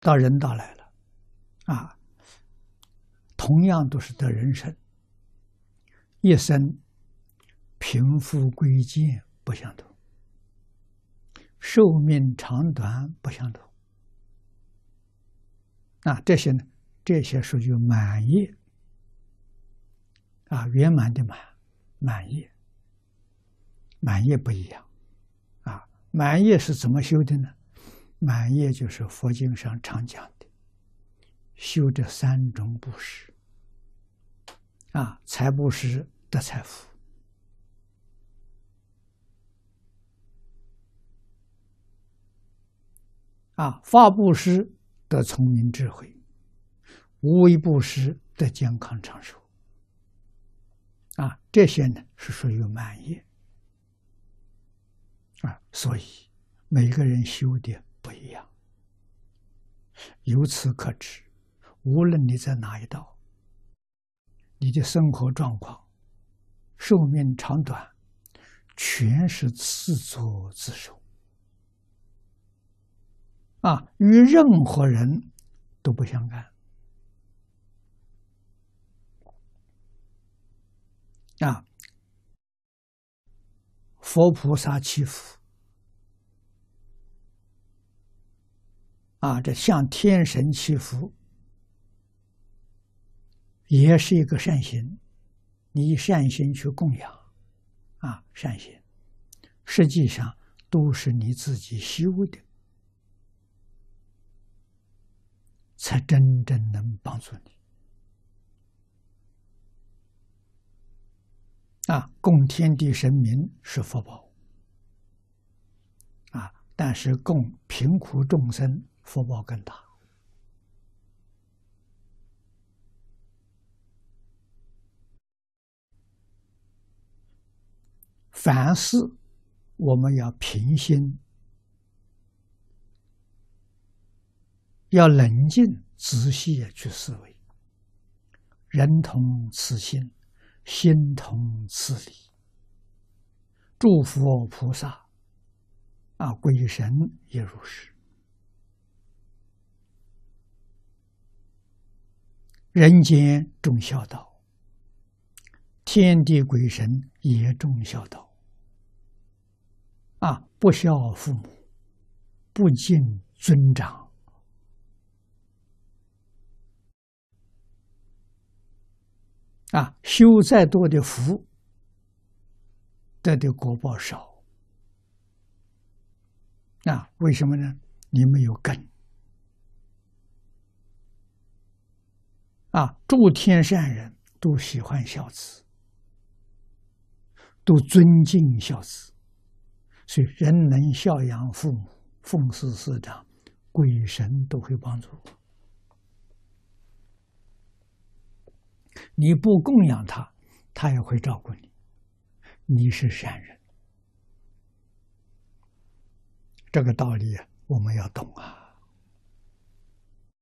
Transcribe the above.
到人道来了，啊，同样都是得人生，一生贫富贵贱不相同，寿命长短不相同，啊，这些呢，这些属于满业，啊，圆满的满，满业，满业不一样，啊，满业是怎么修的呢？满业就是佛经上常讲的，修这三种布施，啊，财布施得财富，啊，法布施得聪明智慧，无为布施得健康长寿，啊，这些呢是属于满业，啊，所以每个人修的。由此可知，无论你在哪一道，你的生活状况、寿命长短，全是自作自受啊，与任何人都不相干啊。佛菩萨祈福。啊，这向天神祈福，也是一个善行。你善心去供养，啊，善行，实际上都是你自己修的，才真正能帮助你。啊，供天地神明是福报，啊，但是供贫苦众生。福报更大。凡事我们要平心，要冷静仔细去思维。人同此心，心同此理。诸佛菩萨啊，鬼神也如是。人间重孝道，天地鬼神也重孝道。啊，不孝父母，不敬尊长，啊，修再多的福，得的果报少。啊，为什么呢？你没有根。啊，诸天善人都喜欢孝子，都尊敬孝子，所以人能孝养父母、奉事师长，鬼神都会帮助。你不供养他，他也会照顾你。你是善人，这个道理我们要懂啊。